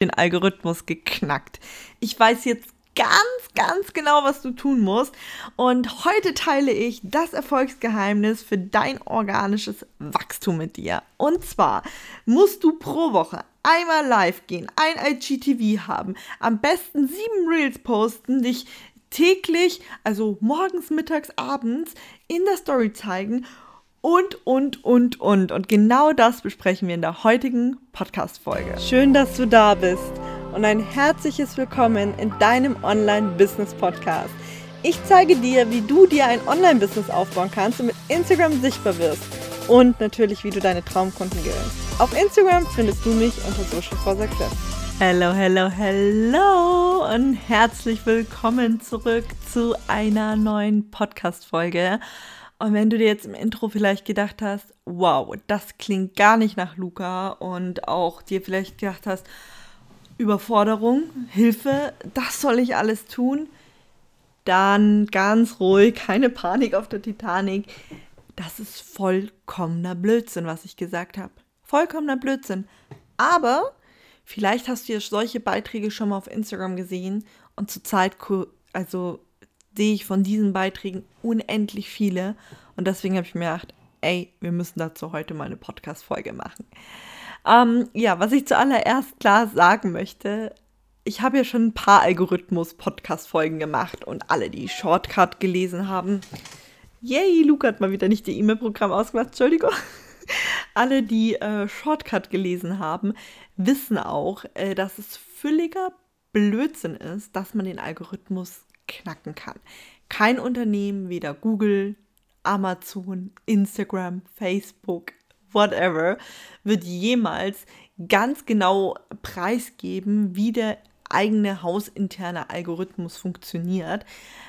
den Algorithmus geknackt. Ich weiß jetzt ganz, ganz genau, was du tun musst. Und heute teile ich das Erfolgsgeheimnis für dein organisches Wachstum mit dir. Und zwar musst du pro Woche einmal live gehen, ein IGTV haben, am besten sieben Reels posten, dich täglich, also morgens, mittags, abends in der Story zeigen und, und, und, und. Und genau das besprechen wir in der heutigen Podcast-Folge. Schön, dass du da bist und ein herzliches Willkommen in deinem Online-Business-Podcast. Ich zeige dir, wie du dir ein Online-Business aufbauen kannst und mit Instagram sichtbar wirst. Und natürlich, wie du deine Traumkunden gewinnst. Auf Instagram findest du mich unter Social for Success. Hello, hello, hello und herzlich willkommen zurück zu einer neuen Podcast-Folge. Und wenn du dir jetzt im Intro vielleicht gedacht hast, wow, das klingt gar nicht nach Luca und auch dir vielleicht gedacht hast, Überforderung, Hilfe, das soll ich alles tun, dann ganz ruhig, keine Panik auf der Titanic. Das ist vollkommener Blödsinn, was ich gesagt habe. Vollkommener Blödsinn. Aber vielleicht hast du ja solche Beiträge schon mal auf Instagram gesehen und zurzeit, also sehe ich von diesen Beiträgen unendlich viele. Und deswegen habe ich mir gedacht, ey, wir müssen dazu heute mal eine Podcast-Folge machen. Ähm, ja, was ich zuallererst klar sagen möchte, ich habe ja schon ein paar Algorithmus-Podcast-Folgen gemacht und alle, die Shortcut gelesen haben. Yay, Luca hat mal wieder nicht die E-Mail-Programm ausgemacht, Entschuldigung. alle, die äh, Shortcut gelesen haben, wissen auch, äh, dass es völliger Blödsinn ist, dass man den Algorithmus knacken kann. Kein Unternehmen, weder Google, Amazon, Instagram, Facebook, whatever, wird jemals ganz genau preisgeben, wie der eigene hausinterne Algorithmus funktioniert.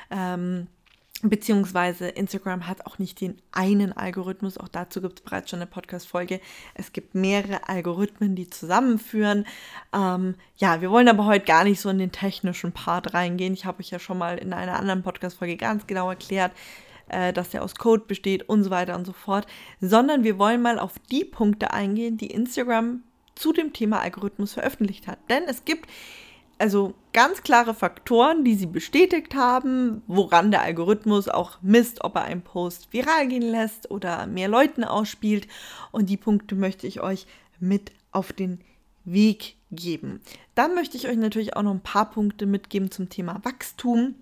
Ähm, Beziehungsweise Instagram hat auch nicht den einen Algorithmus, auch dazu gibt es bereits schon eine Podcast-Folge. Es gibt mehrere Algorithmen, die zusammenführen. Ähm, ja, wir wollen aber heute gar nicht so in den technischen Part reingehen. Ich habe euch ja schon mal in einer anderen Podcast-Folge ganz genau erklärt, äh, dass der aus Code besteht und so weiter und so fort. Sondern wir wollen mal auf die Punkte eingehen, die Instagram zu dem Thema Algorithmus veröffentlicht hat. Denn es gibt also ganz klare Faktoren, die sie bestätigt haben, woran der Algorithmus auch misst, ob er einen Post viral gehen lässt oder mehr Leuten ausspielt. Und die Punkte möchte ich euch mit auf den Weg geben. Dann möchte ich euch natürlich auch noch ein paar Punkte mitgeben zum Thema Wachstum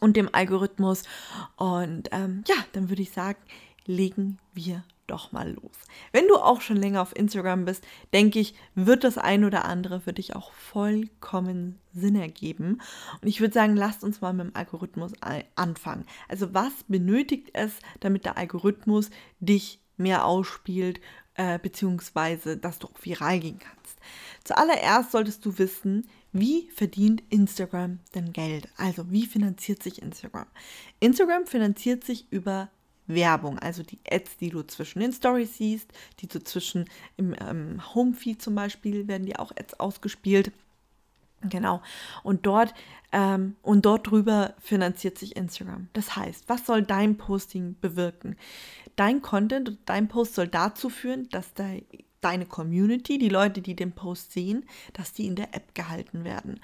und dem Algorithmus. Und ähm, ja, dann würde ich sagen, legen wir doch mal los. Wenn du auch schon länger auf Instagram bist, denke ich, wird das ein oder andere für dich auch vollkommen Sinn ergeben. Und ich würde sagen, lasst uns mal mit dem Algorithmus anfangen. Also was benötigt es, damit der Algorithmus dich mehr ausspielt, äh, beziehungsweise dass du auch viral gehen kannst? Zuallererst solltest du wissen, wie verdient Instagram denn Geld? Also wie finanziert sich Instagram? Instagram finanziert sich über Werbung, also die Ads, die du zwischen den Stories siehst, die du zwischen im ähm, Homefeed zum Beispiel werden die auch Ads ausgespielt. Genau. Und dort ähm, und dort drüber finanziert sich Instagram. Das heißt, was soll dein Posting bewirken? Dein Content, dein Post soll dazu führen, dass de, deine Community, die Leute, die den Post sehen, dass die in der App gehalten werden.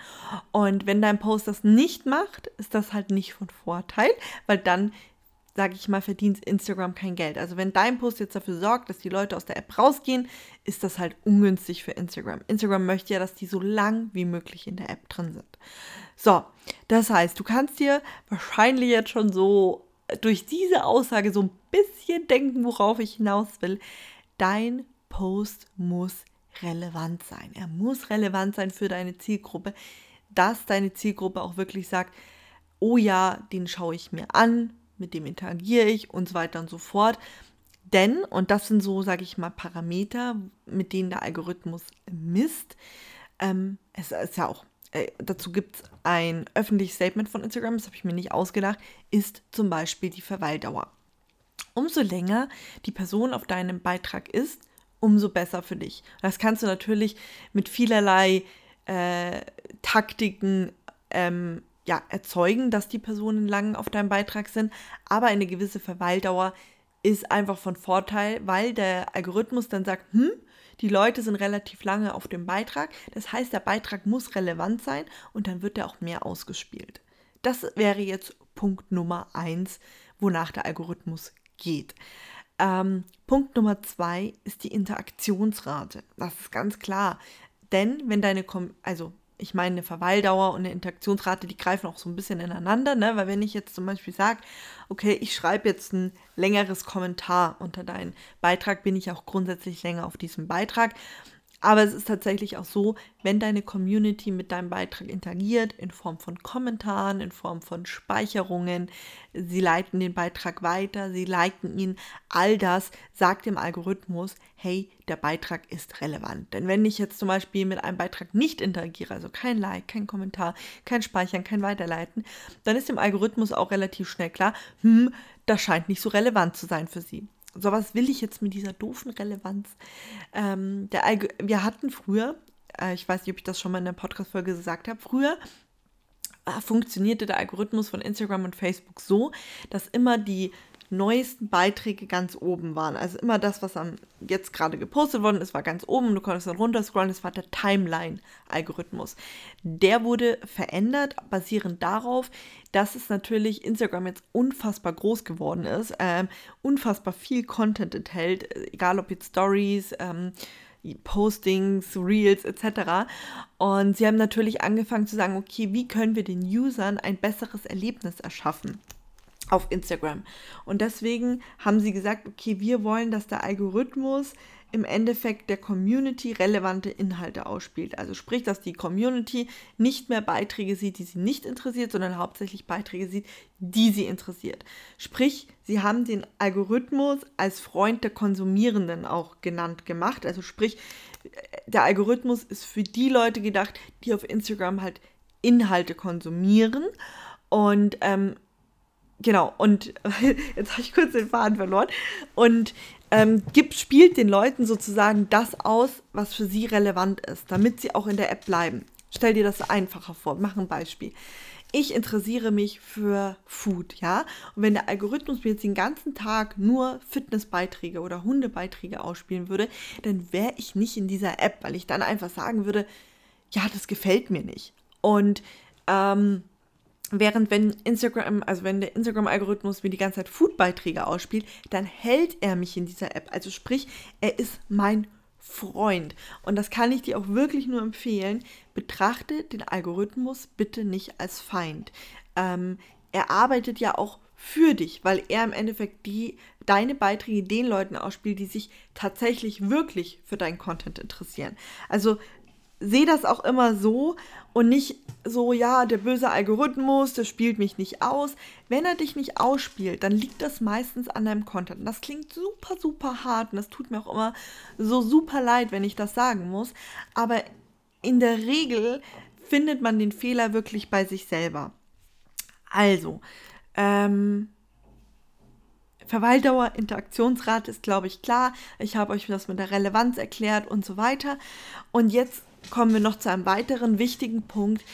Und wenn dein Post das nicht macht, ist das halt nicht von Vorteil, weil dann sage ich mal, verdient Instagram kein Geld. Also wenn dein Post jetzt dafür sorgt, dass die Leute aus der App rausgehen, ist das halt ungünstig für Instagram. Instagram möchte ja, dass die so lang wie möglich in der App drin sind. So, das heißt, du kannst dir wahrscheinlich jetzt schon so durch diese Aussage so ein bisschen denken, worauf ich hinaus will. Dein Post muss relevant sein. Er muss relevant sein für deine Zielgruppe, dass deine Zielgruppe auch wirklich sagt, oh ja, den schaue ich mir an, mit dem interagiere ich und so weiter und so fort. Denn, und das sind so, sage ich mal, Parameter, mit denen der Algorithmus misst, ähm, es ist ja auch, äh, dazu gibt es ein öffentliches Statement von Instagram, das habe ich mir nicht ausgedacht, ist zum Beispiel die Verweildauer. Umso länger die Person auf deinem Beitrag ist, umso besser für dich. Das kannst du natürlich mit vielerlei äh, Taktiken ähm, ja, erzeugen, dass die Personen lang auf deinem Beitrag sind, aber eine gewisse Verweildauer ist einfach von Vorteil, weil der Algorithmus dann sagt, hm, die Leute sind relativ lange auf dem Beitrag. Das heißt, der Beitrag muss relevant sein und dann wird er auch mehr ausgespielt. Das wäre jetzt Punkt Nummer eins, wonach der Algorithmus geht. Ähm, Punkt Nummer zwei ist die Interaktionsrate. Das ist ganz klar. Denn wenn deine, also ich meine, eine Verweildauer und eine Interaktionsrate, die greifen auch so ein bisschen ineinander, ne? Weil wenn ich jetzt zum Beispiel sage, okay, ich schreibe jetzt ein längeres Kommentar unter deinen Beitrag, bin ich auch grundsätzlich länger auf diesem Beitrag. Aber es ist tatsächlich auch so, wenn deine Community mit deinem Beitrag interagiert, in Form von Kommentaren, in Form von Speicherungen, sie leiten den Beitrag weiter, sie liken ihn, all das sagt dem Algorithmus, hey, der Beitrag ist relevant. Denn wenn ich jetzt zum Beispiel mit einem Beitrag nicht interagiere, also kein Like, kein Kommentar, kein Speichern, kein Weiterleiten, dann ist dem Algorithmus auch relativ schnell klar, hm, das scheint nicht so relevant zu sein für sie sowas will ich jetzt mit dieser doofen Relevanz. Ähm, der wir hatten früher, äh, ich weiß nicht, ob ich das schon mal in der Podcast-Folge gesagt habe, früher äh, funktionierte der Algorithmus von Instagram und Facebook so, dass immer die neuesten Beiträge ganz oben waren. Also immer das, was am jetzt gerade gepostet worden ist, war ganz oben. Du konntest dann runterscrollen. Das war der Timeline-Algorithmus. Der wurde verändert, basierend darauf, dass es natürlich Instagram jetzt unfassbar groß geworden ist, ähm, unfassbar viel Content enthält, egal ob jetzt Stories, ähm, Postings, Reels etc. Und sie haben natürlich angefangen zu sagen, okay, wie können wir den Usern ein besseres Erlebnis erschaffen? Auf Instagram. Und deswegen haben sie gesagt, okay, wir wollen, dass der Algorithmus im Endeffekt der Community relevante Inhalte ausspielt. Also sprich, dass die Community nicht mehr Beiträge sieht, die sie nicht interessiert, sondern hauptsächlich Beiträge sieht, die sie interessiert. Sprich, sie haben den Algorithmus als Freund der Konsumierenden auch genannt gemacht. Also sprich, der Algorithmus ist für die Leute gedacht, die auf Instagram halt Inhalte konsumieren und ähm, genau, und jetzt habe ich kurz den Faden verloren. Und ähm, gibt, spielt den Leuten sozusagen das aus, was für sie relevant ist, damit sie auch in der App bleiben. Stell dir das einfacher vor. Mach ein Beispiel. Ich interessiere mich für Food, ja? Und wenn der Algorithmus mir jetzt den ganzen Tag nur Fitnessbeiträge oder Hundebeiträge ausspielen würde, dann wäre ich nicht in dieser App, weil ich dann einfach sagen würde, ja, das gefällt mir nicht. Und ähm, Während wenn Instagram, also wenn der Instagram-Algorithmus mir die ganze Zeit Food-Beiträge ausspielt, dann hält er mich in dieser App. Also sprich, er ist mein Freund. Und das kann ich dir auch wirklich nur empfehlen. Betrachte den Algorithmus bitte nicht als Feind. Ähm, er arbeitet ja auch für dich, weil er im Endeffekt die, deine Beiträge den Leuten ausspielt, die sich tatsächlich wirklich für deinen Content interessieren. Also sehe das auch immer so und nicht so, ja, der böse Algorithmus, der spielt mich nicht aus. Wenn er dich nicht ausspielt, dann liegt das meistens an deinem Content. Und das klingt super, super hart und das tut mir auch immer so super leid, wenn ich das sagen muss. Aber in der Regel findet man den Fehler wirklich bei sich selber. Also, ähm, Verweildauer, Interaktionsrate ist, glaube ich, klar. Ich habe euch das mit der Relevanz erklärt und so weiter. Und jetzt kommen wir noch zu einem weiteren wichtigen Punkt,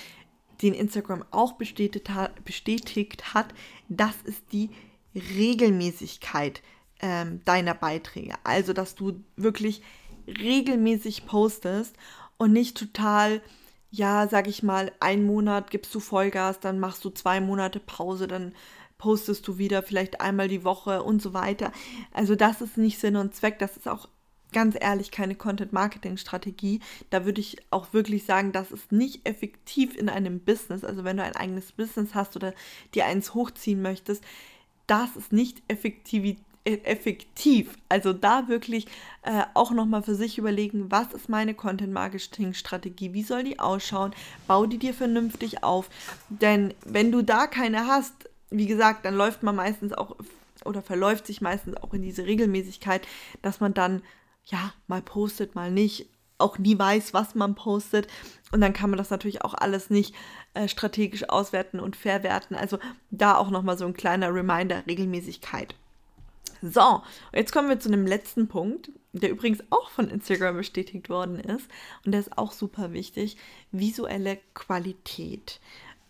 den Instagram auch bestätigt hat. Bestätigt hat. Das ist die Regelmäßigkeit ähm, deiner Beiträge. Also, dass du wirklich regelmäßig postest und nicht total, ja, sag ich mal, einen Monat gibst du Vollgas, dann machst du zwei Monate Pause, dann postest du wieder vielleicht einmal die Woche und so weiter. Also das ist nicht Sinn und Zweck, das ist auch ganz ehrlich keine Content-Marketing-Strategie. Da würde ich auch wirklich sagen, das ist nicht effektiv in einem Business. Also wenn du ein eigenes Business hast oder dir eins hochziehen möchtest, das ist nicht effektiv. Äh, effektiv. Also da wirklich äh, auch nochmal für sich überlegen, was ist meine Content-Marketing-Strategie, wie soll die ausschauen, bau die dir vernünftig auf. Denn wenn du da keine hast, wie gesagt, dann läuft man meistens auch oder verläuft sich meistens auch in diese Regelmäßigkeit, dass man dann ja, mal postet, mal nicht, auch nie weiß, was man postet. Und dann kann man das natürlich auch alles nicht äh, strategisch auswerten und verwerten. Also da auch nochmal so ein kleiner Reminder, Regelmäßigkeit. So, jetzt kommen wir zu einem letzten Punkt, der übrigens auch von Instagram bestätigt worden ist. Und der ist auch super wichtig. Visuelle Qualität.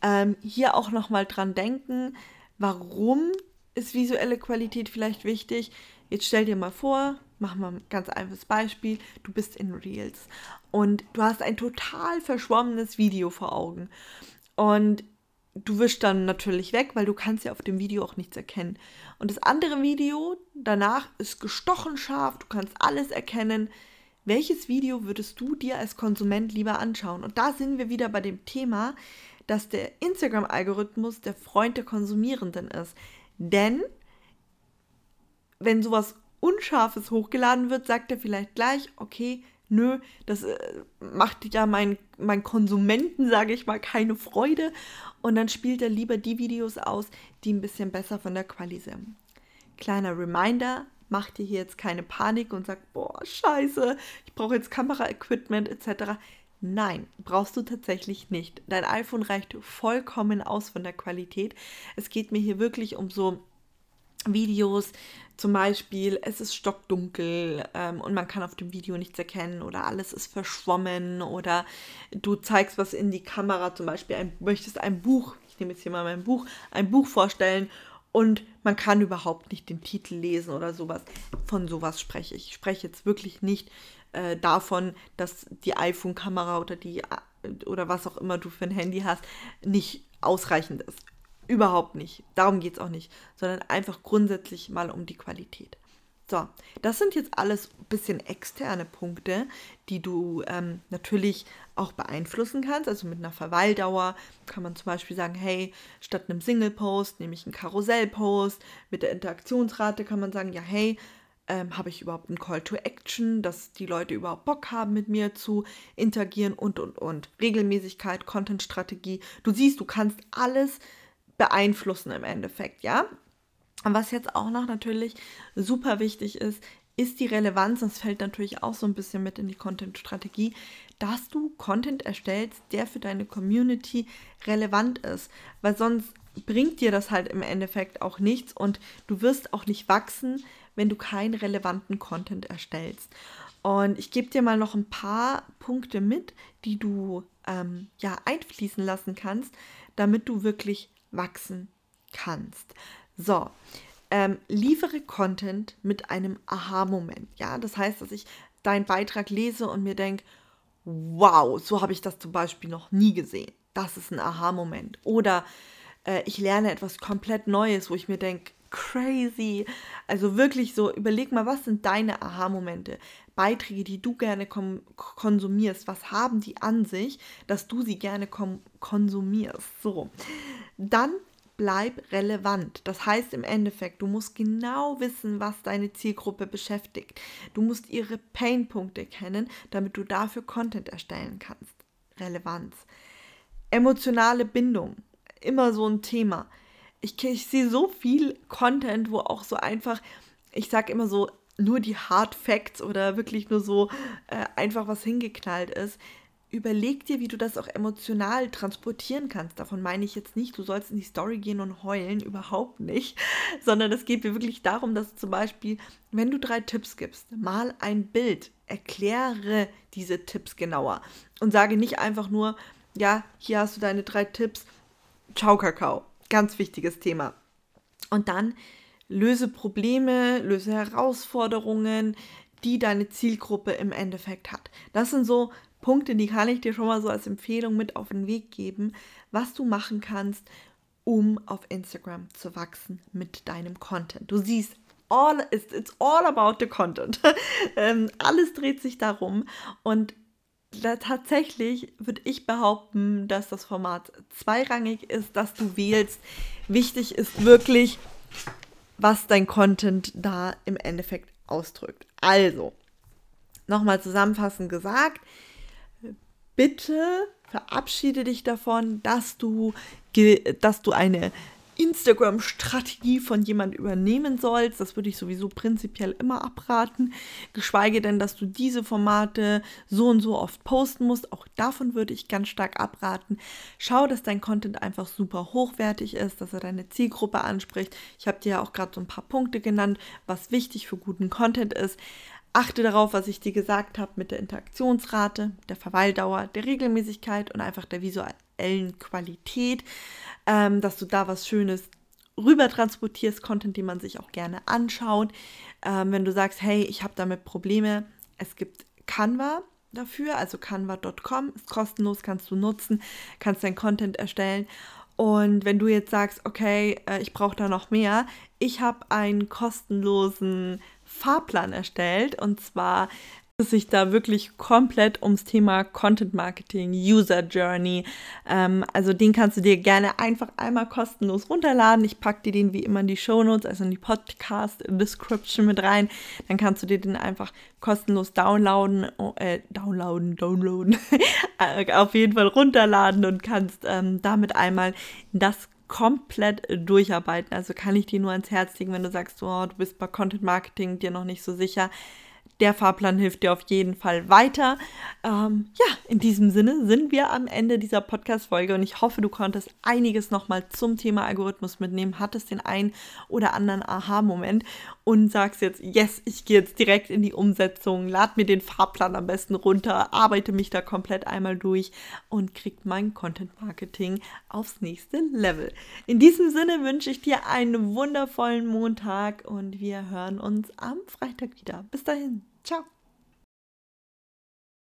Ähm, hier auch nochmal dran denken, warum ist visuelle Qualität vielleicht wichtig? Jetzt stell dir mal vor, machen wir ein ganz einfaches Beispiel, du bist in Reels und du hast ein total verschwommenes Video vor Augen. Und du wischst dann natürlich weg, weil du kannst ja auf dem Video auch nichts erkennen. Und das andere Video danach ist gestochen scharf, du kannst alles erkennen. Welches Video würdest du dir als Konsument lieber anschauen? Und da sind wir wieder bei dem Thema, dass der Instagram-Algorithmus der Freund der Konsumierenden ist. Denn wenn sowas Unscharfes hochgeladen wird, sagt er vielleicht gleich, okay, nö, das äh, macht ja meinen mein Konsumenten, sage ich mal, keine Freude. Und dann spielt er lieber die Videos aus, die ein bisschen besser von der Quali sind. Kleiner Reminder, mach dir hier jetzt keine Panik und sag, boah, scheiße, ich brauche jetzt Kameraequipment etc. Nein, brauchst du tatsächlich nicht. Dein iPhone reicht vollkommen aus von der Qualität. Es geht mir hier wirklich um so Videos, zum Beispiel, es ist stockdunkel ähm, und man kann auf dem Video nichts erkennen oder alles ist verschwommen oder du zeigst was in die Kamera, zum Beispiel ein, möchtest ein Buch, ich nehme jetzt hier mal mein Buch, ein Buch vorstellen und man kann überhaupt nicht den Titel lesen oder sowas. Von sowas spreche ich. Ich spreche jetzt wirklich nicht äh, davon, dass die iPhone-Kamera oder die äh, oder was auch immer du für ein Handy hast, nicht ausreichend ist. Überhaupt nicht. Darum geht es auch nicht. Sondern einfach grundsätzlich mal um die Qualität. So, das sind jetzt alles ein bisschen externe Punkte, die du ähm, natürlich auch beeinflussen kannst. Also mit einer Verweildauer kann man zum Beispiel sagen, hey, statt einem Single-Post nehme ich einen Karussell-Post. Mit der Interaktionsrate kann man sagen, ja, hey, ähm, habe ich überhaupt einen Call to Action, dass die Leute überhaupt Bock haben, mit mir zu interagieren und, und, und. Regelmäßigkeit, Content-Strategie. Du siehst, du kannst alles beeinflussen im Endeffekt, ja. Und was jetzt auch noch natürlich super wichtig ist, ist die Relevanz, das fällt natürlich auch so ein bisschen mit in die Content-Strategie, dass du Content erstellst, der für deine Community relevant ist, weil sonst bringt dir das halt im Endeffekt auch nichts und du wirst auch nicht wachsen, wenn du keinen relevanten Content erstellst. Und ich gebe dir mal noch ein paar Punkte mit, die du ähm, ja einfließen lassen kannst, damit du wirklich wachsen kannst. So, ähm, liefere Content mit einem Aha-Moment. Ja, das heißt, dass ich deinen Beitrag lese und mir denke, wow, so habe ich das zum Beispiel noch nie gesehen. Das ist ein Aha-Moment. Oder äh, ich lerne etwas komplett Neues, wo ich mir denke, crazy. Also wirklich so, überleg mal, was sind deine Aha-Momente? Beiträge, die du gerne konsumierst, was haben die an sich, dass du sie gerne konsumierst? So. Dann bleib relevant. Das heißt im Endeffekt, du musst genau wissen, was deine Zielgruppe beschäftigt. Du musst ihre Painpunkte kennen, damit du dafür Content erstellen kannst. Relevanz. Emotionale Bindung. Immer so ein Thema. Ich, ich sehe so viel Content, wo auch so einfach, ich sage immer so, nur die Hard Facts oder wirklich nur so äh, einfach was hingeknallt ist. Überleg dir, wie du das auch emotional transportieren kannst. Davon meine ich jetzt nicht, du sollst in die Story gehen und heulen, überhaupt nicht, sondern es geht mir wirklich darum, dass zum Beispiel, wenn du drei Tipps gibst, mal ein Bild, erkläre diese Tipps genauer. Und sage nicht einfach nur, ja, hier hast du deine drei Tipps, ciao Kakao, ganz wichtiges Thema. Und dann löse Probleme, löse Herausforderungen, die deine Zielgruppe im Endeffekt hat. Das sind so Punkte, die kann ich dir schon mal so als Empfehlung mit auf den Weg geben, was du machen kannst, um auf Instagram zu wachsen mit deinem Content. Du siehst, all, it's, it's all about the content. ähm, alles dreht sich darum und da tatsächlich würde ich behaupten, dass das Format zweirangig ist, dass du wählst. Wichtig ist wirklich, was dein Content da im Endeffekt ausdrückt. Also, nochmal zusammenfassend gesagt, bitte verabschiede dich davon, dass du, dass du eine Instagram-Strategie von jemand übernehmen sollst. Das würde ich sowieso prinzipiell immer abraten. Geschweige denn, dass du diese Formate so und so oft posten musst. Auch davon würde ich ganz stark abraten. Schau, dass dein Content einfach super hochwertig ist, dass er deine Zielgruppe anspricht. Ich habe dir ja auch gerade so ein paar Punkte genannt, was wichtig für guten Content ist. Achte darauf, was ich dir gesagt habe mit der Interaktionsrate, der Verweildauer, der Regelmäßigkeit und einfach der visuellen Qualität, ähm, dass du da was Schönes rüber transportierst, Content, den man sich auch gerne anschaut. Ähm, wenn du sagst, hey, ich habe damit Probleme, es gibt Canva dafür, also canva.com, ist kostenlos, kannst du nutzen, kannst dein Content erstellen. Und wenn du jetzt sagst, okay, äh, ich brauche da noch mehr, ich habe einen kostenlosen Fahrplan erstellt und zwar sich da wirklich komplett ums Thema Content Marketing, User Journey. Ähm, also den kannst du dir gerne einfach einmal kostenlos runterladen. Ich packe dir den wie immer in die Show Notes, also in die Podcast Description mit rein. Dann kannst du dir den einfach kostenlos downloaden, oh, äh, downloaden, downloaden, auf jeden Fall runterladen und kannst ähm, damit einmal das komplett durcharbeiten. Also kann ich dir nur ans Herz legen, wenn du sagst, oh, du bist bei Content Marketing dir noch nicht so sicher der Fahrplan hilft dir auf jeden Fall weiter. Ähm, ja, in diesem Sinne sind wir am Ende dieser Podcast-Folge und ich hoffe, du konntest einiges nochmal zum Thema Algorithmus mitnehmen, hattest den einen oder anderen Aha-Moment und sagst jetzt, yes, ich gehe jetzt direkt in die Umsetzung, lad mir den Fahrplan am besten runter, arbeite mich da komplett einmal durch und krieg mein Content-Marketing aufs nächste Level. In diesem Sinne wünsche ich dir einen wundervollen Montag und wir hören uns am Freitag wieder. Bis dahin. Ciao